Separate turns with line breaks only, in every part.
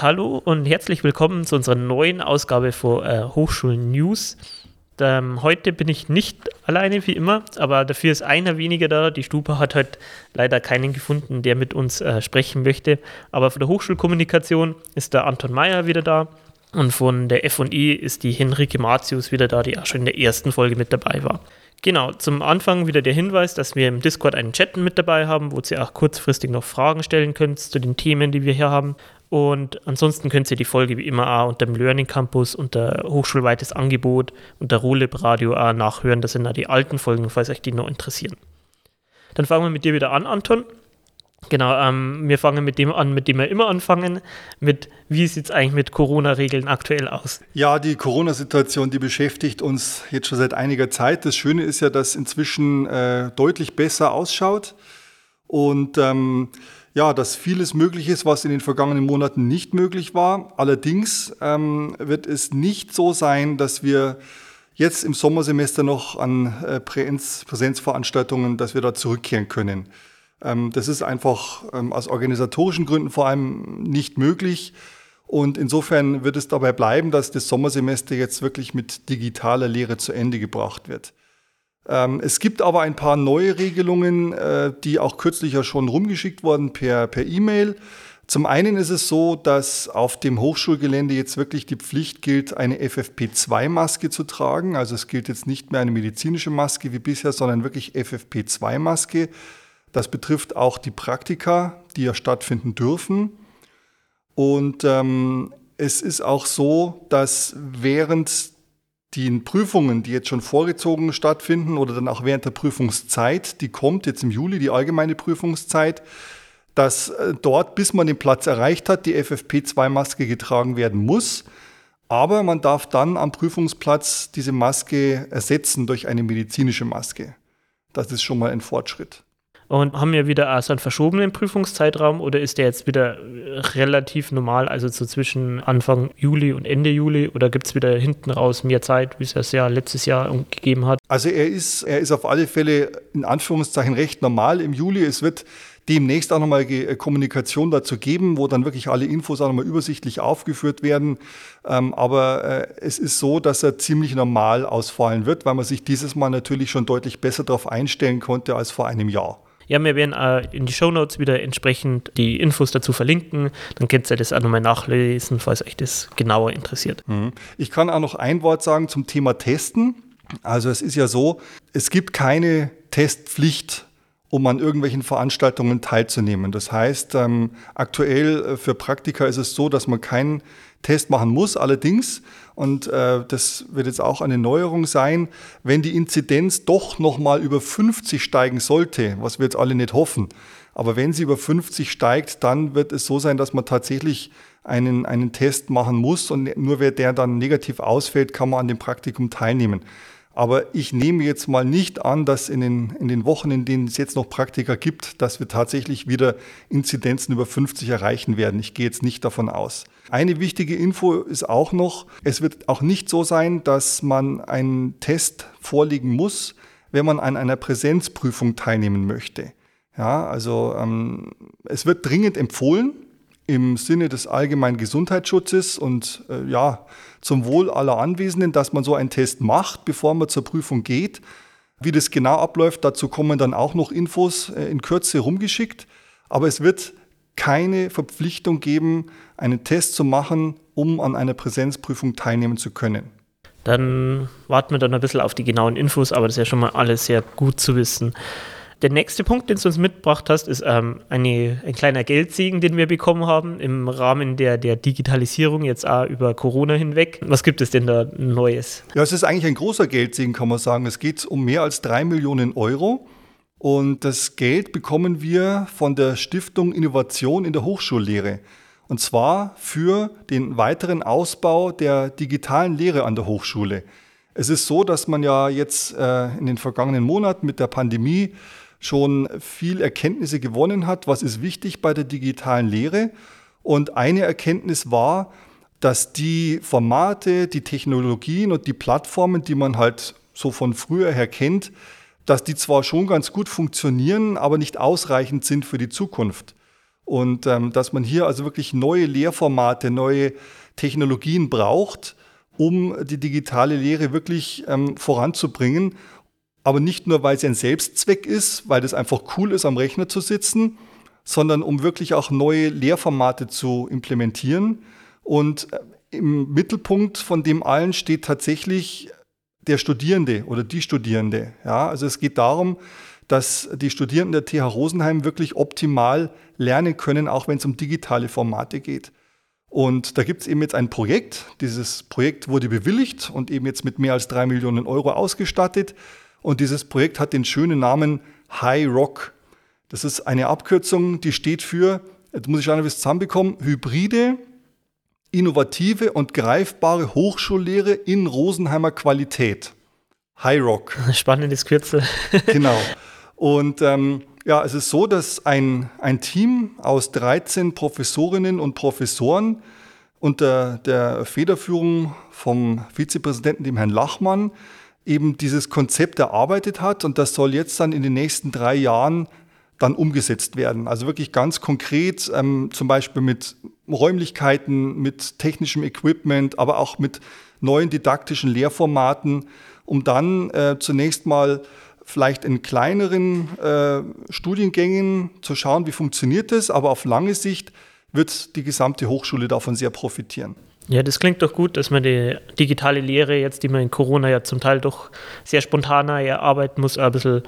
Hallo und herzlich willkommen zu unserer neuen Ausgabe von äh, Hochschulen News. Ähm, heute bin ich nicht alleine wie immer, aber dafür ist einer weniger da. Die Stupa hat heute leider keinen gefunden, der mit uns äh, sprechen möchte. Aber von der Hochschulkommunikation ist der Anton Meyer wieder da. Und von der FE ist die Henrike Martius wieder da, die auch schon in der ersten Folge mit dabei war. Genau, zum Anfang wieder der Hinweis, dass wir im Discord einen Chat mit dabei haben, wo ihr auch kurzfristig noch Fragen stellen könnt zu den Themen, die wir hier haben. Und ansonsten könnt ihr die Folge wie immer auch unter dem Learning Campus, unter Hochschulweites Angebot, unter Rolib Radio auch nachhören. Das sind auch die alten Folgen, falls euch die noch interessieren. Dann fangen wir mit dir wieder an, Anton. Genau, ähm, wir fangen mit dem an, mit dem wir immer anfangen, mit wie sieht es eigentlich mit Corona-Regeln aktuell aus?
Ja, die Corona-Situation, die beschäftigt uns jetzt schon seit einiger Zeit. Das Schöne ist ja, dass inzwischen äh, deutlich besser ausschaut und ähm, ja, dass vieles möglich ist, was in den vergangenen Monaten nicht möglich war. Allerdings ähm, wird es nicht so sein, dass wir jetzt im Sommersemester noch an äh, Präsenz, Präsenzveranstaltungen, dass wir da zurückkehren können. Ähm, das ist einfach ähm, aus organisatorischen Gründen vor allem nicht möglich. Und insofern wird es dabei bleiben, dass das Sommersemester jetzt wirklich mit digitaler Lehre zu Ende gebracht wird. Ähm, es gibt aber ein paar neue Regelungen, äh, die auch kürzlich ja schon rumgeschickt wurden per, per E-Mail. Zum einen ist es so, dass auf dem Hochschulgelände jetzt wirklich die Pflicht gilt, eine FFP2-Maske zu tragen. Also es gilt jetzt nicht mehr eine medizinische Maske wie bisher, sondern wirklich FFP2-Maske. Das betrifft auch die Praktika, die ja stattfinden dürfen. Und ähm, es ist auch so, dass während die Prüfungen, die jetzt schon vorgezogen stattfinden oder dann auch während der Prüfungszeit, die kommt jetzt im Juli, die allgemeine Prüfungszeit, dass äh, dort, bis man den Platz erreicht hat, die FFP2-Maske getragen werden muss. Aber man darf dann am Prüfungsplatz diese Maske ersetzen durch eine medizinische Maske. Das ist schon mal ein Fortschritt.
Und haben wir wieder also einen verschobenen Prüfungszeitraum oder ist der jetzt wieder relativ normal, also so zwischen Anfang Juli und Ende Juli oder gibt es wieder hinten raus mehr Zeit, wie es das ja letztes Jahr gegeben hat?
Also er ist, er ist auf alle Fälle in Anführungszeichen recht normal im Juli. Es wird demnächst auch nochmal äh, Kommunikation dazu geben, wo dann wirklich alle Infos auch nochmal übersichtlich aufgeführt werden. Ähm, aber äh, es ist so, dass er ziemlich normal ausfallen wird, weil man sich dieses Mal natürlich schon deutlich besser darauf einstellen konnte als vor einem Jahr.
Ja, wir werden äh, in die Show Notes wieder entsprechend die Infos dazu verlinken. Dann könnt ihr das auch nochmal nachlesen, falls euch das genauer interessiert.
Mhm. Ich kann auch noch ein Wort sagen zum Thema Testen. Also es ist ja so, es gibt keine Testpflicht um an irgendwelchen Veranstaltungen teilzunehmen. Das heißt, ähm, aktuell äh, für Praktika ist es so, dass man keinen Test machen muss. Allerdings, und äh, das wird jetzt auch eine Neuerung sein, wenn die Inzidenz doch nochmal über 50 steigen sollte, was wir jetzt alle nicht hoffen, aber wenn sie über 50 steigt, dann wird es so sein, dass man tatsächlich einen, einen Test machen muss und nur wer der dann negativ ausfällt, kann man an dem Praktikum teilnehmen. Aber ich nehme jetzt mal nicht an, dass in den, in den Wochen, in denen es jetzt noch Praktika gibt, dass wir tatsächlich wieder Inzidenzen über 50 erreichen werden. Ich gehe jetzt nicht davon aus. Eine wichtige Info ist auch noch, es wird auch nicht so sein, dass man einen Test vorlegen muss, wenn man an einer Präsenzprüfung teilnehmen möchte. Ja, also ähm, es wird dringend empfohlen, im Sinne des allgemeinen Gesundheitsschutzes und äh, ja, zum Wohl aller Anwesenden, dass man so einen Test macht, bevor man zur Prüfung geht. Wie das genau abläuft, dazu kommen dann auch noch Infos äh, in Kürze rumgeschickt. Aber es wird keine Verpflichtung geben, einen Test zu machen, um an einer Präsenzprüfung teilnehmen zu können.
Dann warten wir dann ein bisschen auf die genauen Infos, aber das ist ja schon mal alles sehr gut zu wissen. Der nächste Punkt, den du uns mitgebracht hast, ist ähm, eine, ein kleiner Geldsegen, den wir bekommen haben im Rahmen der, der Digitalisierung jetzt auch über Corona hinweg. Was gibt es denn da Neues?
Ja, es ist eigentlich ein großer Geldsegen, kann man sagen. Es geht um mehr als drei Millionen Euro. Und das Geld bekommen wir von der Stiftung Innovation in der Hochschullehre. Und zwar für den weiteren Ausbau der digitalen Lehre an der Hochschule. Es ist so, dass man ja jetzt äh, in den vergangenen Monaten mit der Pandemie schon viel Erkenntnisse gewonnen hat, was ist wichtig bei der digitalen Lehre. Und eine Erkenntnis war, dass die Formate, die Technologien und die Plattformen, die man halt so von früher her kennt, dass die zwar schon ganz gut funktionieren, aber nicht ausreichend sind für die Zukunft. Und ähm, dass man hier also wirklich neue Lehrformate, neue Technologien braucht, um die digitale Lehre wirklich ähm, voranzubringen. Aber nicht nur, weil sie ein Selbstzweck ist, weil das einfach cool ist, am Rechner zu sitzen, sondern um wirklich auch neue Lehrformate zu implementieren. Und äh, im Mittelpunkt von dem allen steht tatsächlich der Studierende oder die Studierende. Ja, also es geht darum, dass die Studierenden der TH Rosenheim wirklich optimal lernen können, auch wenn es um digitale Formate geht. Und da gibt es eben jetzt ein Projekt. Dieses Projekt wurde bewilligt und eben jetzt mit mehr als drei Millionen Euro ausgestattet. Und dieses Projekt hat den schönen Namen High Rock. Das ist eine Abkürzung, die steht für, jetzt muss ich schauen, ob ich es zusammenbekomme, hybride innovative und greifbare Hochschullehre in Rosenheimer Qualität. High Rock.
Spannendes Kürzel.
genau. Und ähm, ja, es ist so, dass ein, ein Team aus 13 Professorinnen und Professoren unter der Federführung vom Vizepräsidenten, dem Herrn Lachmann, eben dieses Konzept erarbeitet hat. Und das soll jetzt dann in den nächsten drei Jahren dann umgesetzt werden. Also wirklich ganz konkret, ähm, zum Beispiel mit Räumlichkeiten, mit technischem Equipment, aber auch mit neuen didaktischen Lehrformaten, um dann äh, zunächst mal vielleicht in kleineren äh, Studiengängen zu schauen, wie funktioniert das, aber auf lange Sicht wird die gesamte Hochschule davon sehr profitieren.
Ja, das klingt doch gut, dass man die digitale Lehre jetzt, die man in Corona ja zum Teil doch sehr spontaner erarbeiten muss, ein bisschen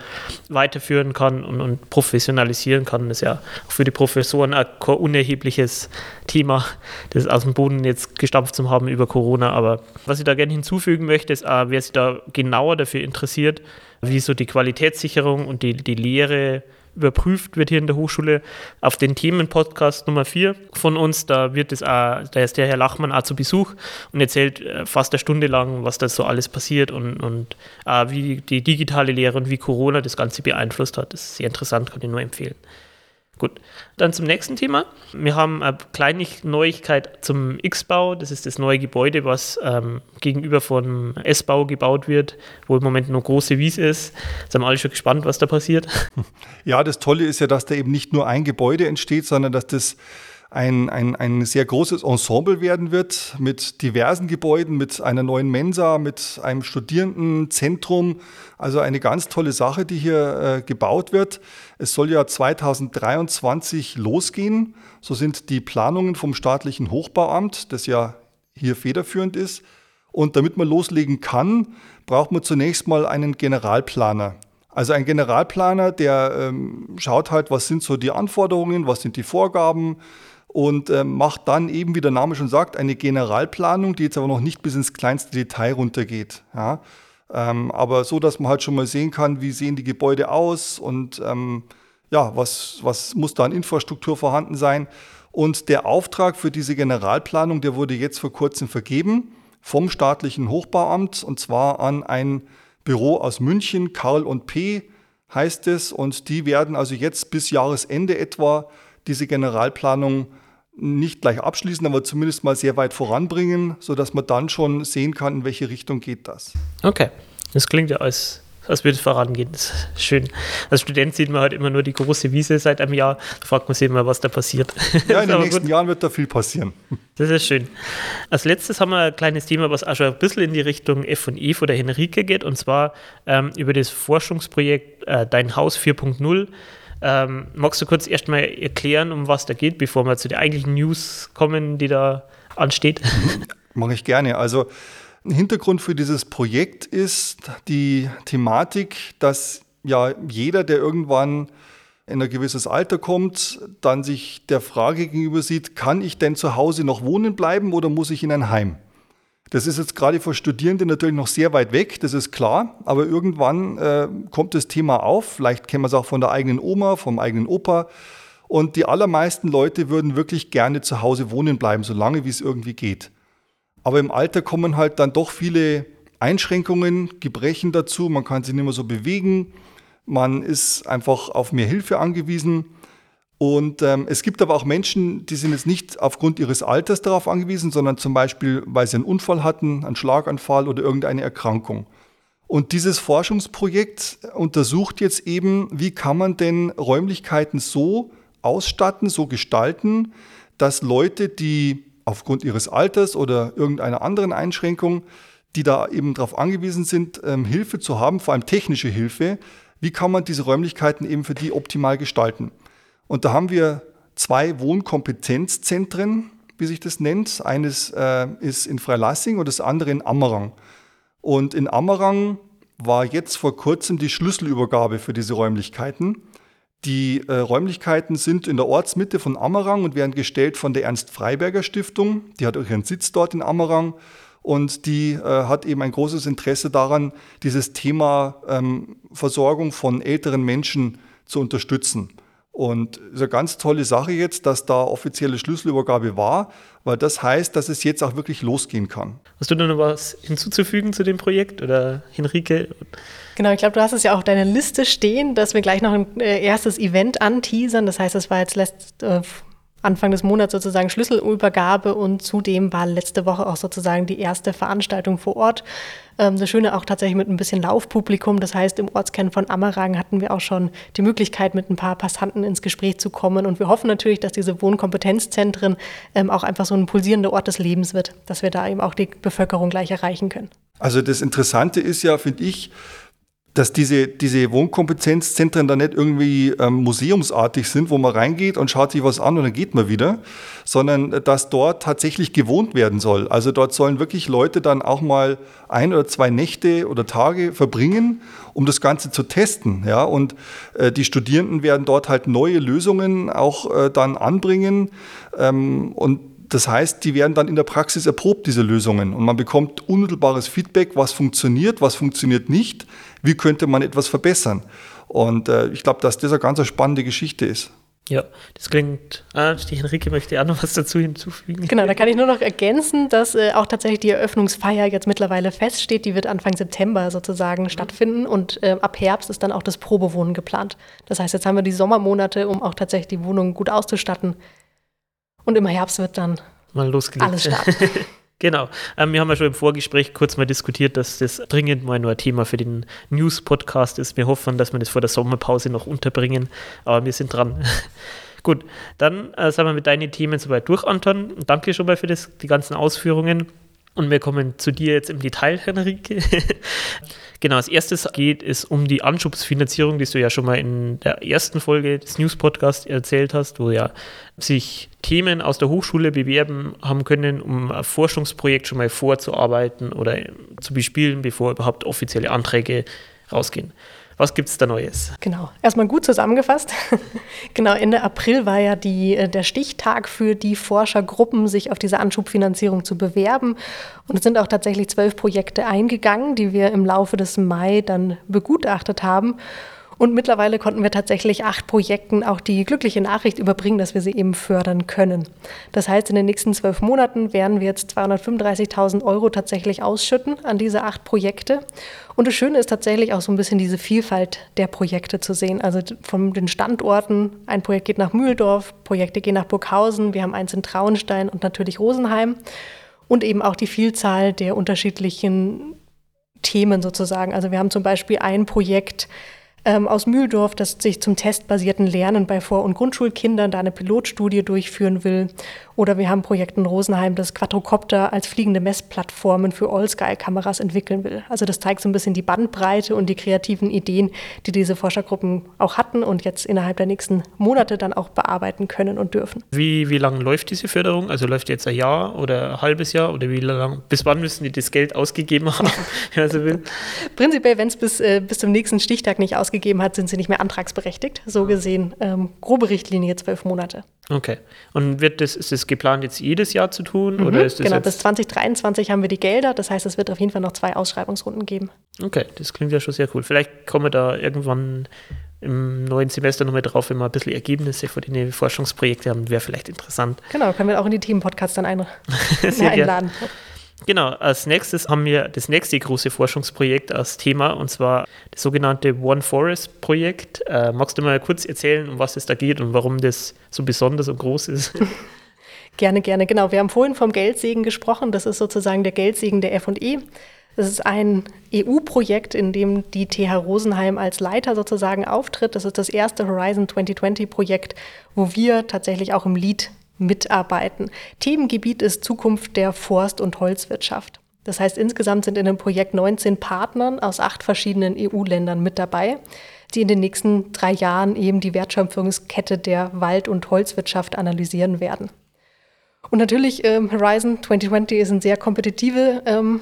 weiterführen kann und, und professionalisieren kann. Das ist ja auch für die Professoren ein unerhebliches Thema, das aus dem Boden jetzt gestampft zu haben über Corona. Aber was ich da gerne hinzufügen möchte, ist, auch, wer sich da genauer dafür interessiert, wie so die Qualitätssicherung und die, die Lehre überprüft wird hier in der Hochschule auf den Themenpodcast Nummer 4 von uns. Da wird es auch, da ist der Herr Lachmann auch zu Besuch und erzählt äh, fast eine Stunde lang, was da so alles passiert und, und wie die digitale Lehre und wie Corona das Ganze beeinflusst hat. Das ist sehr interessant, kann ich nur empfehlen. Gut, dann zum nächsten Thema. Wir haben eine kleine Neuigkeit zum X-Bau. Das ist das neue Gebäude, was ähm, gegenüber vom S-Bau gebaut wird, wo im Moment noch große Wiese ist. Sind wir alle schon gespannt, was da passiert.
Ja, das Tolle ist ja, dass da eben nicht nur ein Gebäude entsteht, sondern dass das ein, ein, ein sehr großes Ensemble werden wird mit diversen Gebäuden, mit einer neuen Mensa, mit einem Studierendenzentrum. Also eine ganz tolle Sache, die hier äh, gebaut wird. Es soll ja 2023 losgehen. So sind die Planungen vom staatlichen Hochbauamt, das ja hier federführend ist. Und damit man loslegen kann, braucht man zunächst mal einen Generalplaner. Also ein Generalplaner, der ähm, schaut halt, was sind so die Anforderungen, was sind die Vorgaben, und äh, macht dann eben, wie der Name schon sagt, eine Generalplanung, die jetzt aber noch nicht bis ins kleinste Detail runtergeht. Ja? Ähm, aber so, dass man halt schon mal sehen kann, wie sehen die Gebäude aus und ähm, ja, was, was muss da an Infrastruktur vorhanden sein. Und der Auftrag für diese Generalplanung, der wurde jetzt vor kurzem vergeben vom staatlichen Hochbauamt und zwar an ein Büro aus München, Karl und P heißt es. Und die werden also jetzt bis Jahresende etwa diese Generalplanung nicht gleich abschließen, aber zumindest mal sehr weit voranbringen, sodass man dann schon sehen kann, in welche Richtung geht das.
Okay, das klingt ja als als würde es vorangehen. Das ist schön. Als Student sieht man halt immer nur die große Wiese seit einem Jahr. Da fragt man sich immer, was da passiert.
Ja, in den nächsten gut. Jahren wird da viel passieren.
Das ist schön. Als letztes haben wir ein kleines Thema, was auch schon ein bisschen in die Richtung F&E von der Henrike geht, und zwar ähm, über das Forschungsprojekt äh, Dein Haus 4.0 ähm, magst du kurz erstmal erklären, um was da geht, bevor wir zu den eigentlichen News kommen, die da ansteht?
Mache ich gerne. Also ein Hintergrund für dieses Projekt ist die Thematik, dass ja jeder, der irgendwann in ein gewisses Alter kommt, dann sich der Frage gegenüber sieht, kann ich denn zu Hause noch wohnen bleiben oder muss ich in ein Heim? Das ist jetzt gerade für Studierende natürlich noch sehr weit weg, das ist klar, aber irgendwann äh, kommt das Thema auf. Vielleicht kennen wir es auch von der eigenen Oma, vom eigenen Opa. Und die allermeisten Leute würden wirklich gerne zu Hause wohnen bleiben, solange wie es irgendwie geht. Aber im Alter kommen halt dann doch viele Einschränkungen, Gebrechen dazu. Man kann sich nicht mehr so bewegen. Man ist einfach auf mehr Hilfe angewiesen. Und ähm, es gibt aber auch Menschen, die sind jetzt nicht aufgrund ihres Alters darauf angewiesen, sondern zum Beispiel, weil sie einen Unfall hatten, einen Schlaganfall oder irgendeine Erkrankung. Und dieses Forschungsprojekt untersucht jetzt eben, wie kann man denn Räumlichkeiten so ausstatten, so gestalten, dass Leute, die aufgrund ihres Alters oder irgendeiner anderen Einschränkung, die da eben darauf angewiesen sind, ähm, Hilfe zu haben, vor allem technische Hilfe, wie kann man diese Räumlichkeiten eben für die optimal gestalten? Und da haben wir zwei Wohnkompetenzzentren, wie sich das nennt. Eines äh, ist in Freilassing und das andere in Ammerang. Und in Ammerang war jetzt vor kurzem die Schlüsselübergabe für diese Räumlichkeiten. Die äh, Räumlichkeiten sind in der Ortsmitte von Ammerang und werden gestellt von der Ernst Freiberger Stiftung. Die hat auch ihren Sitz dort in Ammerang und die äh, hat eben ein großes Interesse daran, dieses Thema ähm, Versorgung von älteren Menschen zu unterstützen. Und es ist eine ganz tolle Sache jetzt, dass da offizielle Schlüsselübergabe war, weil das heißt, dass es jetzt auch wirklich losgehen kann.
Hast du da noch was hinzuzufügen zu dem Projekt oder Henrike?
Genau, ich glaube, du hast es ja auch auf deiner Liste stehen, dass wir gleich noch ein äh, erstes Event anteasern. Das heißt, das war jetzt letzt, äh, Anfang des Monats sozusagen Schlüsselübergabe und zudem war letzte Woche auch sozusagen die erste Veranstaltung vor Ort. Ähm, das Schöne auch tatsächlich mit ein bisschen Laufpublikum. Das heißt, im Ortskern von Ammerang hatten wir auch schon die Möglichkeit, mit ein paar Passanten ins Gespräch zu kommen. Und wir hoffen natürlich, dass diese Wohnkompetenzzentren ähm, auch einfach so ein pulsierender Ort des Lebens wird, dass wir da eben auch die Bevölkerung gleich erreichen können.
Also das Interessante ist ja, finde ich, dass diese, diese Wohnkompetenzzentren da nicht irgendwie ähm, museumsartig sind, wo man reingeht und schaut sich was an und dann geht man wieder, sondern äh, dass dort tatsächlich gewohnt werden soll. Also dort sollen wirklich Leute dann auch mal ein oder zwei Nächte oder Tage verbringen, um das Ganze zu testen. Ja? Und äh, die Studierenden werden dort halt neue Lösungen auch äh, dann anbringen ähm, und das heißt, die werden dann in der Praxis erprobt, diese Lösungen. Und man bekommt unmittelbares Feedback, was funktioniert, was funktioniert nicht, wie könnte man etwas verbessern. Und äh, ich glaube, dass das eine ganz spannende Geschichte ist.
Ja, das klingt. Ah, die Henrike möchte auch noch was dazu hinzufügen.
Genau, da kann ich nur noch ergänzen, dass äh, auch tatsächlich die Eröffnungsfeier jetzt mittlerweile feststeht. Die wird Anfang September sozusagen mhm. stattfinden und äh, ab Herbst ist dann auch das Probewohnen geplant. Das heißt, jetzt haben wir die Sommermonate, um auch tatsächlich die Wohnung gut auszustatten. Und im Herbst wird dann
mal losgelegt.
alles starten.
genau. Ähm, wir haben ja schon im Vorgespräch kurz mal diskutiert, dass das dringend mal nur ein Thema für den News-Podcast ist. Wir hoffen, dass wir das vor der Sommerpause noch unterbringen, aber wir sind dran. Gut, dann äh, sind wir mit deinen Themen soweit durch, Anton. Danke schon mal für das, die ganzen Ausführungen. Und wir kommen zu dir jetzt im Detail, Henrike. genau, als erstes geht es um die Anschubsfinanzierung, die du ja schon mal in der ersten Folge des News-Podcasts erzählt hast, wo ja sich Themen aus der Hochschule bewerben haben können, um ein Forschungsprojekt schon mal vorzuarbeiten oder zu bespielen, bevor überhaupt offizielle Anträge rausgehen. Was gibt es da Neues?
Genau, erstmal gut zusammengefasst. genau, Ende April war ja die, äh, der Stichtag für die Forschergruppen, sich auf diese Anschubfinanzierung zu bewerben. Und es sind auch tatsächlich zwölf Projekte eingegangen, die wir im Laufe des Mai dann begutachtet haben. Und mittlerweile konnten wir tatsächlich acht Projekten auch die glückliche Nachricht überbringen, dass wir sie eben fördern können. Das heißt, in den nächsten zwölf Monaten werden wir jetzt 235.000 Euro tatsächlich ausschütten an diese acht Projekte. Und das Schöne ist tatsächlich auch so ein bisschen diese Vielfalt der Projekte zu sehen. Also von den Standorten, ein Projekt geht nach Mühldorf, Projekte gehen nach Burghausen, wir haben eins in Traunstein und natürlich Rosenheim. Und eben auch die Vielzahl der unterschiedlichen Themen sozusagen. Also wir haben zum Beispiel ein Projekt, ähm, aus Mühldorf, das sich zum testbasierten Lernen bei Vor- und Grundschulkindern da eine Pilotstudie durchführen will. Oder wir haben Projekt in Rosenheim, das Quadrocopter als fliegende Messplattformen für All-Sky-Kameras entwickeln will. Also das zeigt so ein bisschen die Bandbreite und die kreativen Ideen, die diese Forschergruppen auch hatten und jetzt innerhalb der nächsten Monate dann auch bearbeiten können und dürfen.
Wie, wie lange läuft diese Förderung? Also läuft jetzt ein Jahr oder ein halbes Jahr oder wie lange? Bis wann müssen die das Geld ausgegeben haben,
wenn man so will? Prinzipiell, wenn es bis, äh, bis zum nächsten Stichtag nicht ausgegeben hat, sind sie nicht mehr antragsberechtigt. So gesehen, ähm, grobe Richtlinie zwölf Monate.
Okay. Und wird das, ist es geplant, jetzt jedes Jahr zu tun? Mhm, oder ist
das genau, bis 2023 haben wir die Gelder. Das heißt, es wird auf jeden Fall noch zwei Ausschreibungsrunden geben.
Okay, das klingt ja schon sehr cool. Vielleicht kommen wir da irgendwann im neuen Semester nochmal drauf, wenn wir ein bisschen Ergebnisse von den Forschungsprojekten haben, wäre vielleicht interessant.
Genau, können wir auch in die Team-Podcasts dann ein einladen.
Gern. Genau, als nächstes haben wir das nächste große Forschungsprojekt als Thema und zwar das sogenannte One Forest Projekt. Äh, magst du mal kurz erzählen, um was es da geht und warum das so besonders und groß ist?
Gerne, gerne, genau. Wir haben vorhin vom Geldsegen gesprochen. Das ist sozusagen der Geldsegen der FE. Es ist ein EU-Projekt, in dem die TH Rosenheim als Leiter sozusagen auftritt. Das ist das erste Horizon 2020-Projekt, wo wir tatsächlich auch im Lead mitarbeiten. Themengebiet ist Zukunft der Forst- und Holzwirtschaft. Das heißt, insgesamt sind in dem Projekt 19 Partnern aus acht verschiedenen EU-Ländern mit dabei, die in den nächsten drei Jahren eben die Wertschöpfungskette der Wald- und Holzwirtschaft analysieren werden. Und natürlich, ähm, Horizon 2020 ist eine sehr kompetitive ähm,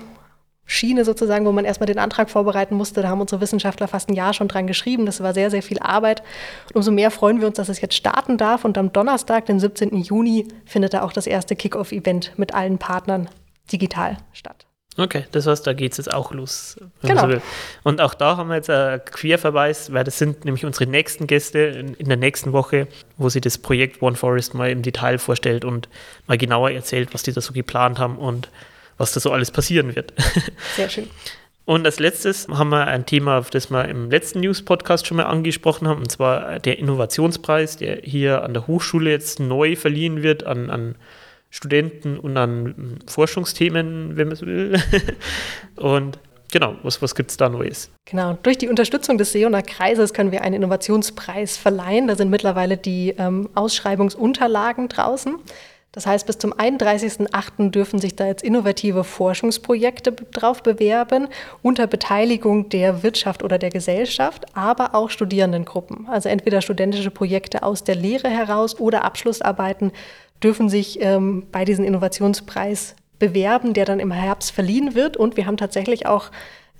Schiene sozusagen, wo man erstmal den Antrag vorbereiten musste. Da haben unsere Wissenschaftler fast ein Jahr schon dran geschrieben. Das war sehr, sehr viel Arbeit. Und umso mehr freuen wir uns, dass es jetzt starten darf. Und am Donnerstag, den 17. Juni, findet da auch das erste Kick-Off-Event mit allen Partnern digital statt.
Okay, das heißt, da geht es jetzt auch los.
Genau.
So und auch da haben wir jetzt einen Querverweis, weil das sind nämlich unsere nächsten Gäste in, in, der nächsten Woche, wo sie das Projekt One Forest mal im Detail vorstellt und mal genauer erzählt, was die da so geplant haben und was da so alles passieren wird.
Sehr schön.
Und als letztes haben wir ein Thema, das wir im letzten News-Podcast schon mal angesprochen haben, und zwar der Innovationspreis, der hier an der Hochschule jetzt neu verliehen wird an, an Studenten und an Forschungsthemen, wenn man so will. und genau, was, was gibt es da Neues?
Genau, durch die Unterstützung des Seoner Kreises können wir einen Innovationspreis verleihen. Da sind mittlerweile die ähm, Ausschreibungsunterlagen draußen. Das heißt, bis zum 31.08. dürfen sich da jetzt innovative Forschungsprojekte drauf bewerben, unter Beteiligung der Wirtschaft oder der Gesellschaft, aber auch Studierendengruppen. Also entweder studentische Projekte aus der Lehre heraus oder Abschlussarbeiten dürfen sich ähm, bei diesem Innovationspreis bewerben, der dann im Herbst verliehen wird. Und wir haben tatsächlich auch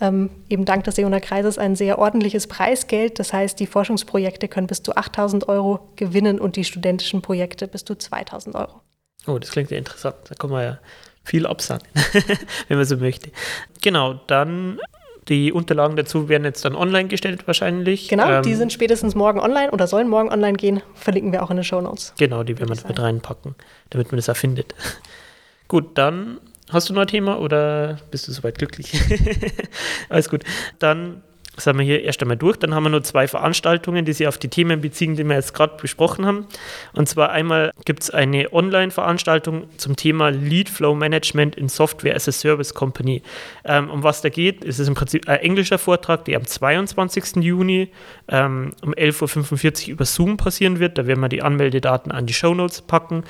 ähm, eben dank des Seoner Kreises ein sehr ordentliches Preisgeld. Das heißt, die Forschungsprojekte können bis zu 8000 Euro gewinnen und die studentischen Projekte bis zu 2000 Euro.
Oh, das klingt ja interessant. Da kann man ja viel absahnen, wenn man so möchte. Genau, dann die Unterlagen dazu werden jetzt dann online gestellt wahrscheinlich.
Genau, ähm, die sind spätestens morgen online oder sollen morgen online gehen. Verlinken wir auch in den Show Notes.
Genau, die werden wir mit reinpacken, damit man das erfindet. Gut, dann hast du noch ein Thema oder bist du soweit glücklich? Alles gut. Dann sind wir hier erst einmal durch. Dann haben wir nur zwei Veranstaltungen, die sich auf die Themen beziehen, die wir jetzt gerade besprochen haben. Und zwar einmal gibt es eine Online-Veranstaltung zum Thema Lead Flow Management in Software as a Service Company. Ähm, um was da geht, ist es im Prinzip ein englischer Vortrag, der am 22. Juni ähm, um 11.45 Uhr über Zoom passieren wird. Da werden wir die Anmeldedaten an die Show Notes packen.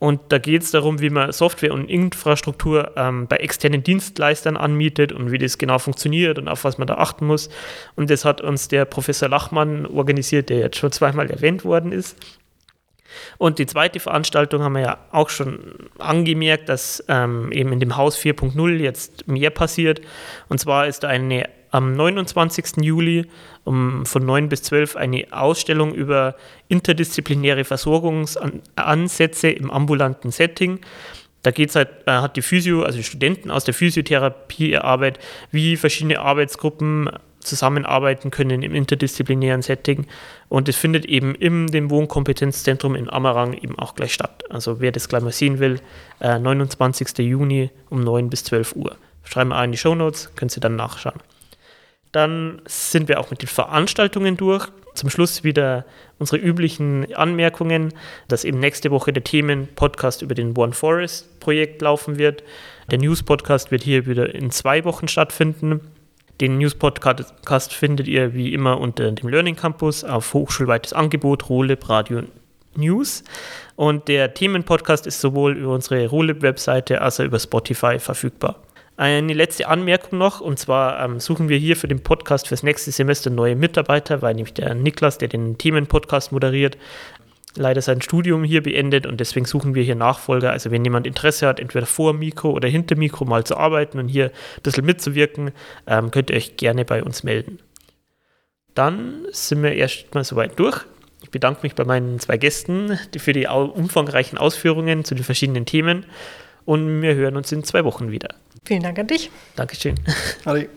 Und da geht es darum, wie man Software und Infrastruktur ähm, bei externen Dienstleistern anmietet und wie das genau funktioniert und auf was man da achten muss. Und das hat uns der Professor Lachmann organisiert, der jetzt schon zweimal erwähnt worden ist. Und die zweite Veranstaltung haben wir ja auch schon angemerkt, dass ähm, eben in dem Haus 4.0 jetzt mehr passiert. Und zwar ist da eine am 29. Juli um, von 9 bis 12 eine Ausstellung über interdisziplinäre Versorgungsansätze im ambulanten Setting. Da geht's halt, äh, hat die Physio, also Studenten aus der Physiotherapie erarbeitet, wie verschiedene Arbeitsgruppen zusammenarbeiten können im interdisziplinären Setting. Und das findet eben in dem Wohnkompetenzzentrum in Amarang eben auch gleich statt. Also wer das gleich mal sehen will, äh, 29. Juni um 9 bis 12 Uhr. Schreiben wir auch in die Show Notes, können Sie dann nachschauen. Dann sind wir auch mit den Veranstaltungen durch. Zum Schluss wieder unsere üblichen Anmerkungen, dass eben nächste Woche der Themen-Podcast über den One Forest-Projekt laufen wird. Der News-Podcast wird hier wieder in zwei Wochen stattfinden. Den News-Podcast findet ihr wie immer unter dem Learning Campus auf hochschulweites Angebot, Rolib, Radio News. Und der Themen-Podcast ist sowohl über unsere Rolib-Webseite als auch über Spotify verfügbar. Eine letzte Anmerkung noch, und zwar ähm, suchen wir hier für den Podcast fürs nächste Semester neue Mitarbeiter, weil nämlich der Niklas, der den Themenpodcast moderiert, leider sein Studium hier beendet und deswegen suchen wir hier Nachfolger. Also wenn jemand Interesse hat, entweder vor Mikro oder hinter Mikro mal zu arbeiten und hier ein bisschen mitzuwirken, ähm, könnt ihr euch gerne bei uns melden. Dann sind wir erstmal soweit durch. Ich bedanke mich bei meinen zwei Gästen für die umfangreichen Ausführungen zu den verschiedenen Themen und wir hören uns in zwei Wochen wieder.
Vielen Dank an dich.
Dankeschön.
Adi.